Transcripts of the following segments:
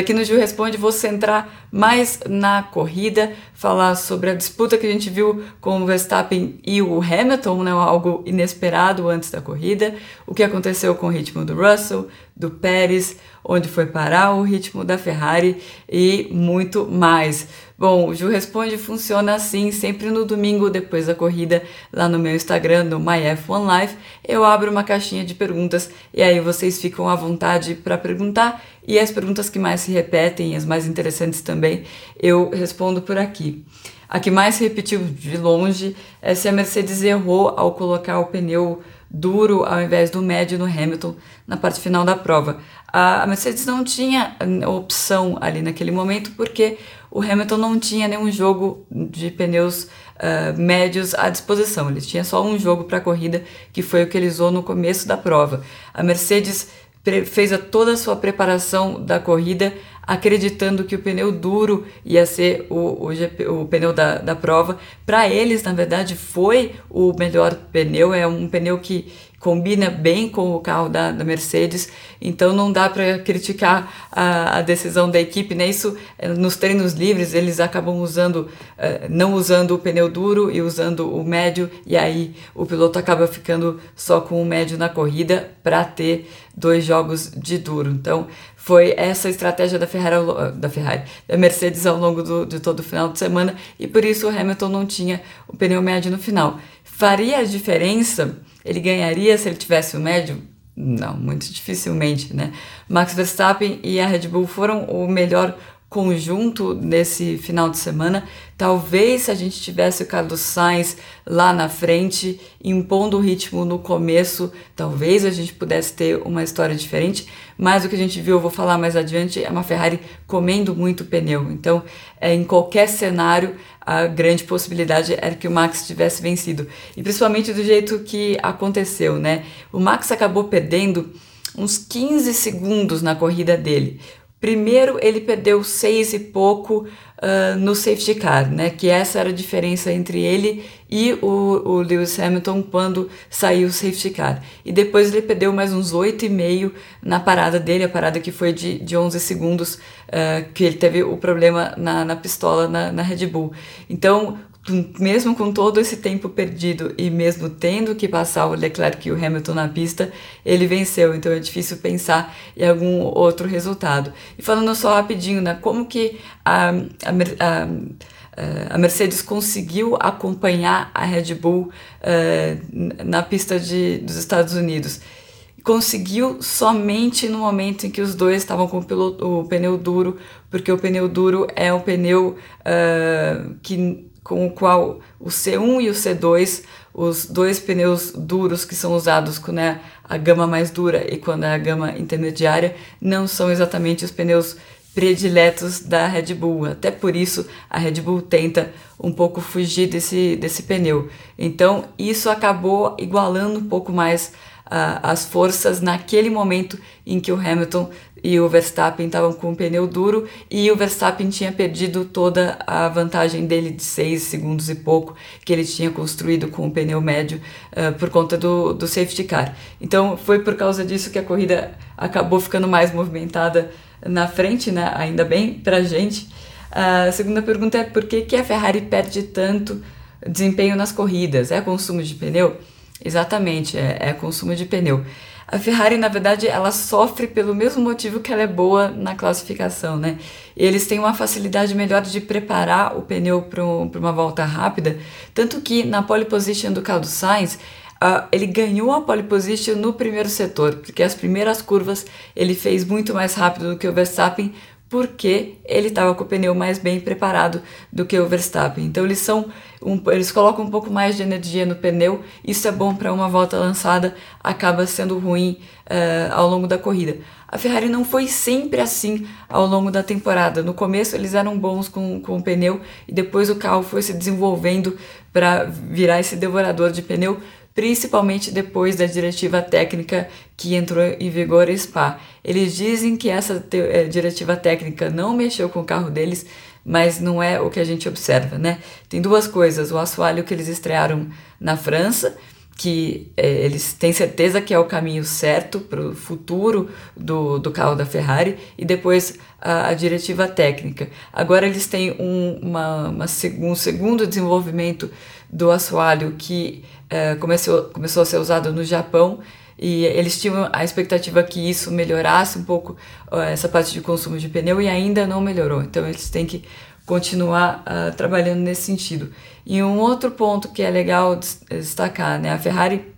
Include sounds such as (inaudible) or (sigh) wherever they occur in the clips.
Aqui no Gil Responde vou centrar mais na corrida, falar sobre a disputa que a gente viu com o Verstappen e o Hamilton, né, algo inesperado antes da corrida, o que aconteceu com o ritmo do Russell, do Pérez, onde foi parar o ritmo da Ferrari e muito mais. Bom, o Ju Responde funciona assim, sempre no domingo depois da corrida, lá no meu Instagram, no MyF1Life, eu abro uma caixinha de perguntas e aí vocês ficam à vontade para perguntar e as perguntas que mais se repetem, as mais interessantes também, eu respondo por aqui. A que mais repetiu de longe é se a Mercedes errou ao colocar o pneu duro ao invés do médio no Hamilton na parte final da prova. A Mercedes não tinha opção ali naquele momento porque o Hamilton não tinha nenhum jogo de pneus uh, médios à disposição. Ele tinha só um jogo para a corrida que foi o que ele usou no começo da prova. A Mercedes fez a toda a sua preparação da corrida acreditando que o pneu duro ia ser o, o, GP, o pneu da, da prova. Para eles, na verdade, foi o melhor pneu, é um pneu que combina bem com o carro da, da Mercedes, então não dá para criticar a, a, decisão da equipe, né? Isso eh, nos treinos livres eles acabam usando, uh, não usando o pneu duro e usando o médio, e aí o piloto acaba ficando só com o médio na corrida para ter dois jogos de duro. Então foi essa estratégia da Ferrari, da Ferrari, da Mercedes ao longo do, de todo o final de semana e por isso o Hamilton não tinha o pneu médio no final. Faria a diferença? Ele ganharia se ele tivesse o médio? Não, muito dificilmente, né? Max Verstappen e a Red Bull foram o melhor conjunto nesse final de semana. Talvez se a gente tivesse o Carlos Sainz lá na frente, impondo o ritmo no começo, talvez a gente pudesse ter uma história diferente. Mas o que a gente viu, eu vou falar mais adiante, é uma Ferrari comendo muito pneu. Então, é, em qualquer cenário, a grande possibilidade era que o Max tivesse vencido. E principalmente do jeito que aconteceu, né? O Max acabou perdendo uns 15 segundos na corrida dele. Primeiro, ele perdeu seis e pouco uh, no safety car, né? Que essa era a diferença entre ele e o, o Lewis Hamilton quando saiu o safety car. E depois ele perdeu mais uns oito e meio na parada dele, a parada que foi de, de 11 segundos, uh, que ele teve o problema na, na pistola na, na Red Bull. Então, mesmo com todo esse tempo perdido e mesmo tendo que passar o Leclerc e o Hamilton na pista, ele venceu. Então é difícil pensar em algum outro resultado. E falando só rapidinho, né, como que a, a, a a Mercedes conseguiu acompanhar a Red Bull uh, na pista de, dos Estados Unidos. Conseguiu somente no momento em que os dois estavam com o, piloto, o pneu duro, porque o pneu duro é um pneu uh, que com o qual o C1 e o C2, os dois pneus duros que são usados quando é a gama mais dura e quando é a gama intermediária, não são exatamente os pneus prediletos da Red Bull. Até por isso a Red Bull tenta um pouco fugir desse, desse pneu. Então isso acabou igualando um pouco mais uh, as forças naquele momento em que o Hamilton e o Verstappen estavam com o pneu duro e o Verstappen tinha perdido toda a vantagem dele de 6 segundos e pouco que ele tinha construído com o pneu médio uh, por conta do, do safety car. Então foi por causa disso que a corrida acabou ficando mais movimentada na frente, né? ainda bem pra gente. A segunda pergunta é por que, que a Ferrari perde tanto desempenho nas corridas? É consumo de pneu? Exatamente, é, é consumo de pneu. A Ferrari, na verdade, ela sofre pelo mesmo motivo que ela é boa na classificação, né? Eles têm uma facilidade melhor de preparar o pneu para uma volta rápida, tanto que na pole position do Carlos Sainz, uh, ele ganhou a pole position no primeiro setor, porque as primeiras curvas ele fez muito mais rápido do que o Verstappen, porque ele estava com o pneu mais bem preparado do que o Verstappen. Então eles são um, eles colocam um pouco mais de energia no pneu. Isso é bom para uma volta lançada, acaba sendo ruim uh, ao longo da corrida. A Ferrari não foi sempre assim ao longo da temporada. No começo eles eram bons com, com o pneu e depois o carro foi se desenvolvendo para virar esse devorador de pneu, principalmente depois da diretiva técnica que entrou em vigor Spa. Eles dizem que essa eh, diretiva técnica não mexeu com o carro deles, mas não é o que a gente observa, né? Tem duas coisas: o assoalho que eles estrearam na França que é, eles têm certeza que é o caminho certo para o futuro do, do carro da Ferrari e depois a, a diretiva técnica. Agora eles têm um, uma, uma, um segundo desenvolvimento do assoalho que é, começou, começou a ser usado no Japão e eles tinham a expectativa que isso melhorasse um pouco essa parte de consumo de pneu e ainda não melhorou. Então eles têm que continuar uh, trabalhando nesse sentido. E um outro ponto que é legal destacar, né? A Ferrari,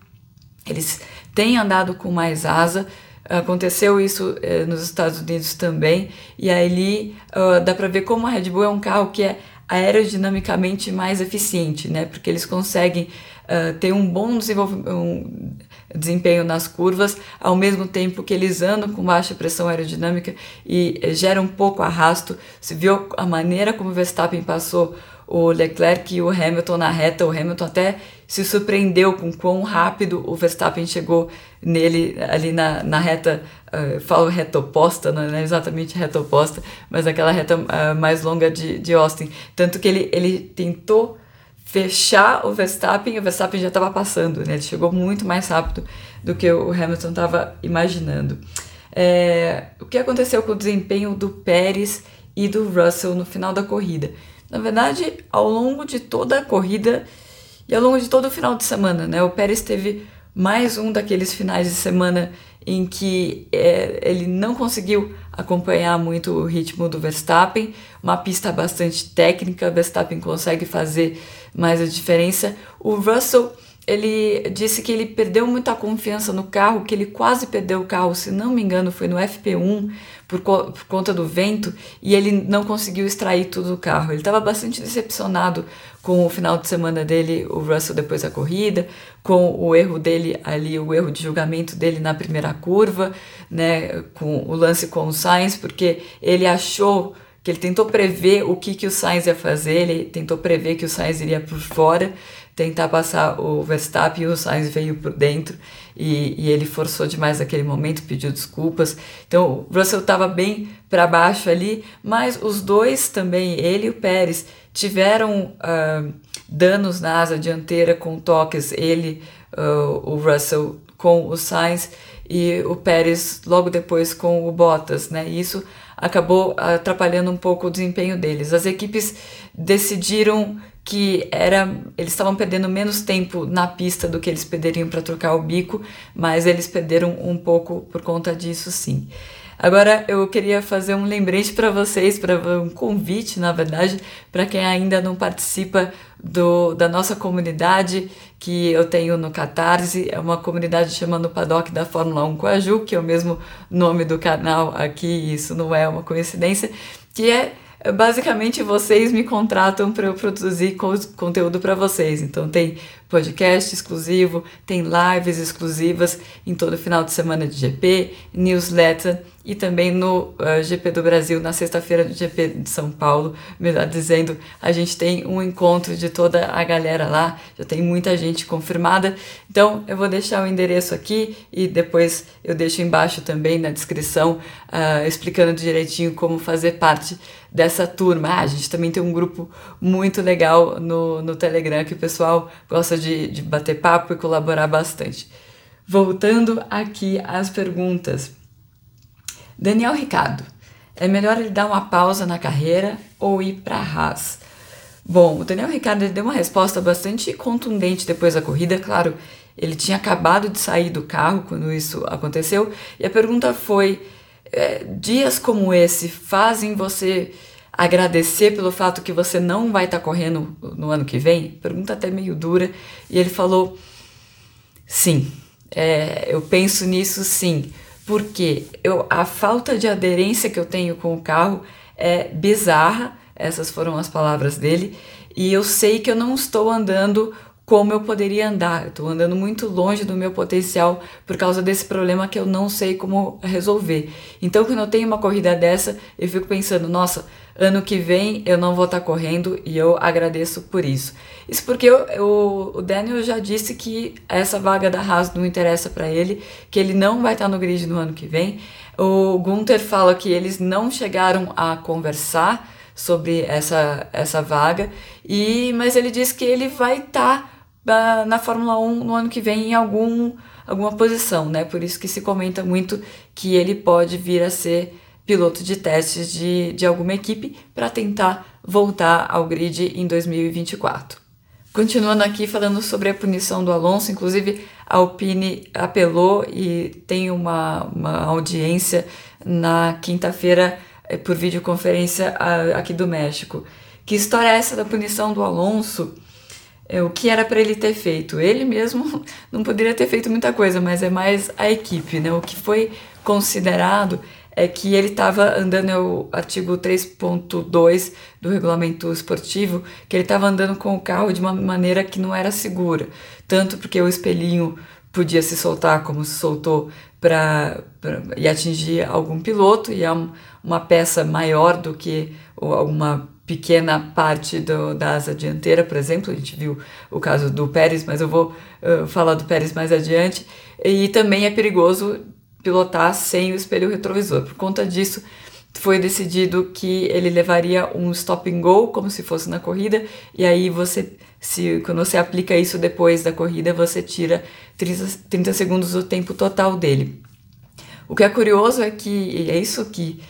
eles têm andado com mais asa, aconteceu isso uh, nos Estados Unidos também, e ali uh, dá para ver como a Red Bull é um carro que é aerodinamicamente mais eficiente, né? Porque eles conseguem uh, ter um bom desenvolvimento, um desempenho nas curvas, ao mesmo tempo que eles andam com baixa pressão aerodinâmica e eh, geram pouco arrasto. Se viu a maneira como Verstappen passou o Leclerc e o Hamilton na reta, o Hamilton até se surpreendeu com quão rápido o Verstappen chegou nele ali na, na reta, uh, falo reta oposta, não é exatamente reta oposta, mas aquela reta uh, mais longa de, de Austin. Tanto que ele, ele tentou fechar o Verstappen, o Verstappen já estava passando, né? Ele chegou muito mais rápido do que o Hamilton estava imaginando. É, o que aconteceu com o desempenho do Pérez e do Russell no final da corrida? Na verdade, ao longo de toda a corrida e ao longo de todo o final de semana, né? O Pérez teve mais um daqueles finais de semana em que é, ele não conseguiu acompanhar muito o ritmo do Verstappen, uma pista bastante técnica, Verstappen consegue fazer mais a diferença. O Russell ele disse que ele perdeu muita confiança no carro, que ele quase perdeu o carro, se não me engano, foi no FP1 por, co por conta do vento e ele não conseguiu extrair tudo do carro. Ele estava bastante decepcionado com o final de semana dele, o Russell depois da corrida, com o erro dele ali, o erro de julgamento dele na primeira curva, né, com o lance com o Sainz, porque ele achou que ele tentou prever o que, que o Sainz ia fazer, ele tentou prever que o Sainz iria por fora, tentar passar o Verstappen e o Sainz veio por dentro e, e ele forçou demais naquele momento, pediu desculpas. Então o Russell estava bem para baixo ali, mas os dois também, ele e o Pérez, tiveram uh, danos na asa dianteira com toques, ele, uh, o Russell com o Sainz e o Pérez logo depois com o Bottas, né? Isso acabou atrapalhando um pouco o desempenho deles. As equipes decidiram que era eles estavam perdendo menos tempo na pista do que eles perderiam para trocar o bico, mas eles perderam um pouco por conta disso, sim. Agora eu queria fazer um lembrete para vocês, para um convite, na verdade, para quem ainda não participa do, da nossa comunidade que eu tenho no Catarse, é uma comunidade chamando Paddock da Fórmula 1 com a Ju, que é o mesmo nome do canal aqui, isso não é uma coincidência, que é basicamente vocês me contratam para eu produzir conteúdo para vocês. Então tem podcast exclusivo, tem lives exclusivas em todo final de semana de GP, newsletter e também no uh, eh, GP do Brasil, na sexta-feira do GP de São Paulo, melhor dizendo, a gente tem um encontro de toda a galera lá, já tem muita gente confirmada. Então eu vou deixar o endereço aqui e depois eu deixo embaixo também na descrição uh, explicando direitinho como fazer parte dessa turma. Ah, a gente também tem um grupo muito legal no, no Telegram que o pessoal gosta de, de bater papo e colaborar bastante. Voltando aqui às perguntas. Daniel Ricardo, é melhor ele dar uma pausa na carreira ou ir para a Haas? Bom, o Daniel Ricardo deu uma resposta bastante contundente depois da corrida, claro, ele tinha acabado de sair do carro quando isso aconteceu, e a pergunta foi: é, dias como esse fazem você agradecer pelo fato que você não vai estar tá correndo no ano que vem? Pergunta até meio dura, e ele falou: sim, é, eu penso nisso sim porque eu, a falta de aderência que eu tenho com o carro é bizarra, essas foram as palavras dele, e eu sei que eu não estou andando como eu poderia andar. Estou andando muito longe do meu potencial por causa desse problema que eu não sei como resolver. Então, quando eu tenho uma corrida dessa, eu fico pensando, nossa, ano que vem eu não vou estar correndo e eu agradeço por isso. Isso porque eu, eu, o Daniel já disse que essa vaga da Haas não interessa para ele, que ele não vai estar no grid no ano que vem. O Gunther fala que eles não chegaram a conversar sobre essa, essa vaga, e mas ele diz que ele vai estar na Fórmula 1 no ano que vem em algum, alguma posição, né? Por isso que se comenta muito que ele pode vir a ser piloto de testes de, de alguma equipe para tentar voltar ao grid em 2024. Continuando aqui falando sobre a punição do Alonso, inclusive a Alpine apelou e tem uma, uma audiência na quinta-feira eh, por videoconferência aqui do México. Que história é essa da punição do Alonso? É, o que era para ele ter feito. Ele mesmo (laughs) não poderia ter feito muita coisa, mas é mais a equipe, né? O que foi considerado é que ele estava andando, é o artigo 3.2 do regulamento esportivo, que ele estava andando com o carro de uma maneira que não era segura, tanto porque o espelhinho podia se soltar como se soltou para e atingir algum piloto e é um, uma peça maior do que alguma pequena parte do, da asa dianteira, por exemplo, a gente viu o caso do Pérez, mas eu vou uh, falar do Pérez mais adiante, e também é perigoso pilotar sem o espelho retrovisor. Por conta disso, foi decidido que ele levaria um stop and go, como se fosse na corrida, e aí você, se, quando você aplica isso depois da corrida, você tira 30, 30 segundos do tempo total dele. O que é curioso é que, é isso que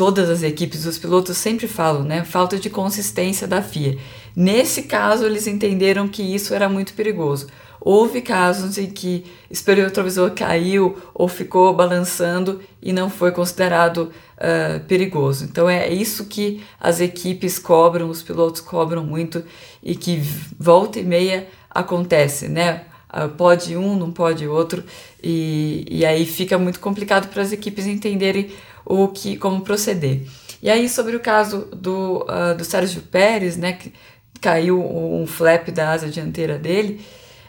todas as equipes, os pilotos sempre falam, né? Falta de consistência da FIA. Nesse caso, eles entenderam que isso era muito perigoso. Houve casos em que espelho retrovisor caiu ou ficou balançando e não foi considerado uh, perigoso. Então é isso que as equipes cobram, os pilotos cobram muito e que volta e meia acontece, né? Uh, pode um, não pode outro, e, e aí fica muito complicado para as equipes entenderem o que como proceder. E aí sobre o caso do, uh, do Sérgio Pérez, né, que caiu um flap da asa dianteira dele,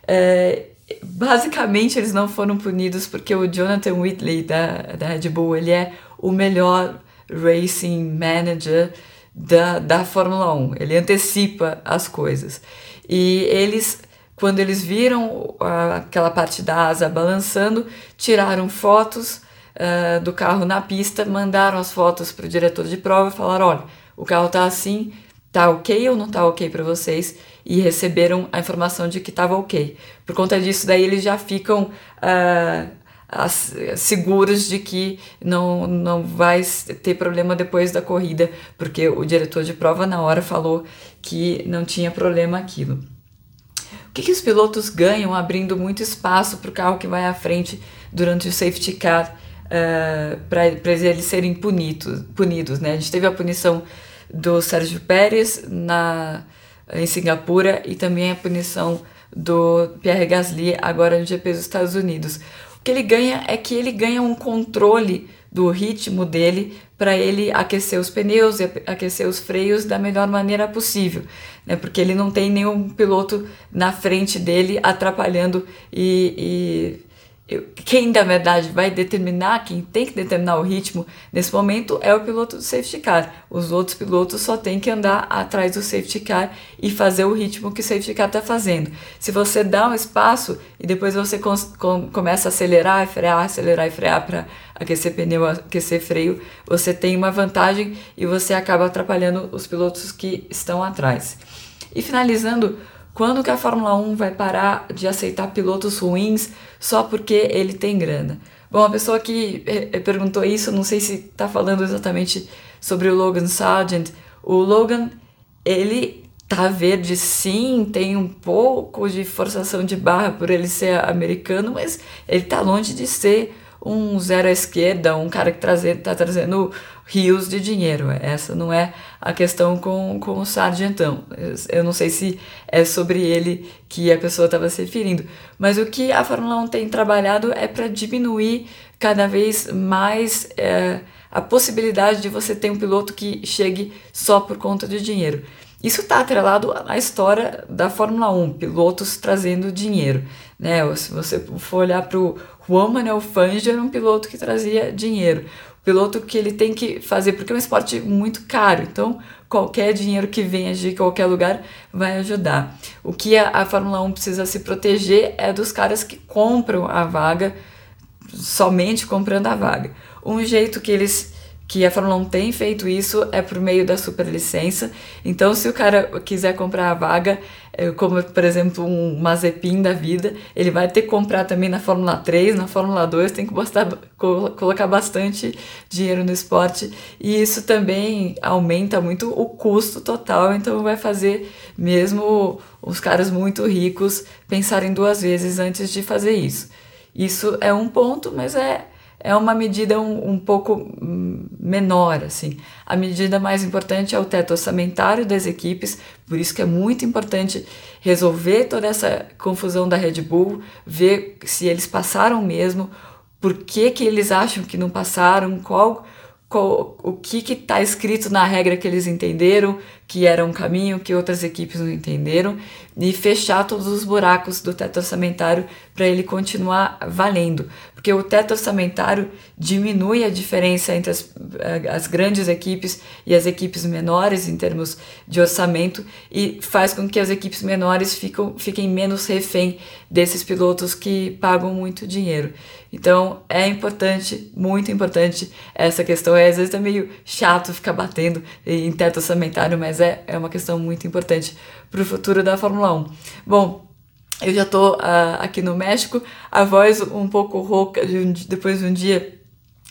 é, basicamente eles não foram punidos porque o Jonathan Whitley da, da Red Bull ele é o melhor racing manager da, da Fórmula 1. Ele antecipa as coisas. E eles, quando eles viram aquela parte da asa balançando, tiraram fotos uh, do carro na pista, mandaram as fotos para o diretor de prova e falaram: olha, o carro tá assim, tá ok ou não tá ok para vocês? E receberam a informação de que estava ok. Por conta disso, daí eles já ficam uh, as, seguros de que não, não vai ter problema depois da corrida, porque o diretor de prova na hora falou que não tinha problema aquilo. O que, que os pilotos ganham abrindo muito espaço para o carro que vai à frente durante o safety car uh, eh, para eles serem punidos, punidos. Né? A gente teve a punição do Sérgio Pérez na, em Singapura e também a punição do Pierre Gasly agora no GP dos Estados Unidos. O que ele ganha é que ele ganha um controle do ritmo dele para ele aquecer os pneus e aquecer os freios da melhor maneira possível, né? Porque ele não tem nenhum piloto na frente dele atrapalhando e, e quem na verdade vai determinar, quem tem que determinar o ritmo nesse momento é o piloto do safety car. Os outros pilotos só têm que andar atrás do safety car e fazer o ritmo que o safety car está fazendo. Se você dá um espaço e depois você com começa a acelerar e frear, acelerar e frear para aquecer pneu, aquecer freio, você tem uma vantagem e você acaba atrapalhando os pilotos que estão atrás. E finalizando quando que a Fórmula 1 vai parar de aceitar pilotos ruins só porque ele tem grana? Bom, a pessoa que eh, eh, perguntou isso, não sei se está falando exatamente sobre o Logan Sargent. O Logan, ele tá verde sim, tem um pouco de forçação de barra por ele ser americano, mas ele tá longe de ser um zero à esquerda, um cara que está trazendo rios de dinheiro. Essa não é a questão com, com o Sargentão. Eu não sei se é sobre ele que a pessoa estava se referindo, mas o que a Fórmula 1 tem trabalhado é para diminuir cada vez mais é, a possibilidade de você ter um piloto que chegue só por conta de dinheiro. Isso está atrelado à história da Fórmula 1, pilotos trazendo dinheiro. Né? Se você for olhar para o Juan Manuel Fangio, era um piloto que trazia dinheiro. O piloto que ele tem que fazer, porque é um esporte muito caro, então qualquer dinheiro que venha de qualquer lugar vai ajudar. O que a, a Fórmula 1 precisa se proteger é dos caras que compram a vaga, somente comprando a vaga. Um jeito que eles que a Fórmula 1 tem feito isso é por meio da superlicença. Então, se o cara quiser comprar a vaga, é, como por exemplo um Mazepin da vida, ele vai ter que comprar também na Fórmula 3, na Fórmula 2, tem que colocar bastante dinheiro no esporte. E isso também aumenta muito o custo total, então vai fazer mesmo os caras muito ricos pensarem duas vezes antes de fazer isso. Isso é um ponto, mas é é uma medida um, um pouco menor, assim. A medida mais importante é o teto orçamentário das equipes, por isso que é muito importante resolver toda essa confusão da Red Bull, ver se eles passaram mesmo, por que, que eles acham que não passaram, qual, qual o que está escrito na regra que eles entenderam, que era um caminho que outras equipes não entenderam, e fechar todos os buracos do teto orçamentário para ele continuar valendo. Porque o teto orçamentário diminui a diferença entre as, eh, as grandes equipes e as equipes menores em termos de orçamento e faz com que as equipes menores fiquem menos refém desses pilotos que pagam muito dinheiro. Então é importante, muito importante essa questão. É, às vezes é meio chato ficar batendo em teto orçamentário, mas é, é uma questão muito importante para o futuro da Fórmula 1. Bom, eu já estou uh, aqui no México, a voz um pouco rouca de um, depois de um dia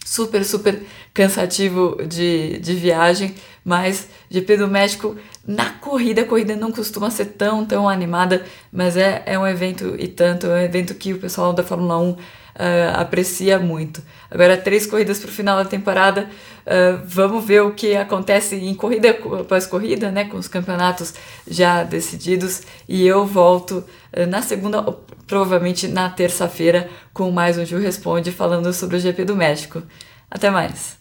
super, super cansativo de, de viagem, mas GP do México na corrida, a corrida não costuma ser tão, tão animada, mas é, é um evento e tanto, é um evento que o pessoal da Fórmula 1 uh, aprecia muito. Agora, três corridas para o final da temporada. Uh, vamos ver o que acontece em corrida após corrida, né, com os campeonatos já decididos. E eu volto uh, na segunda, provavelmente na terça-feira, com mais um Ju Responde falando sobre o GP do México. Até mais!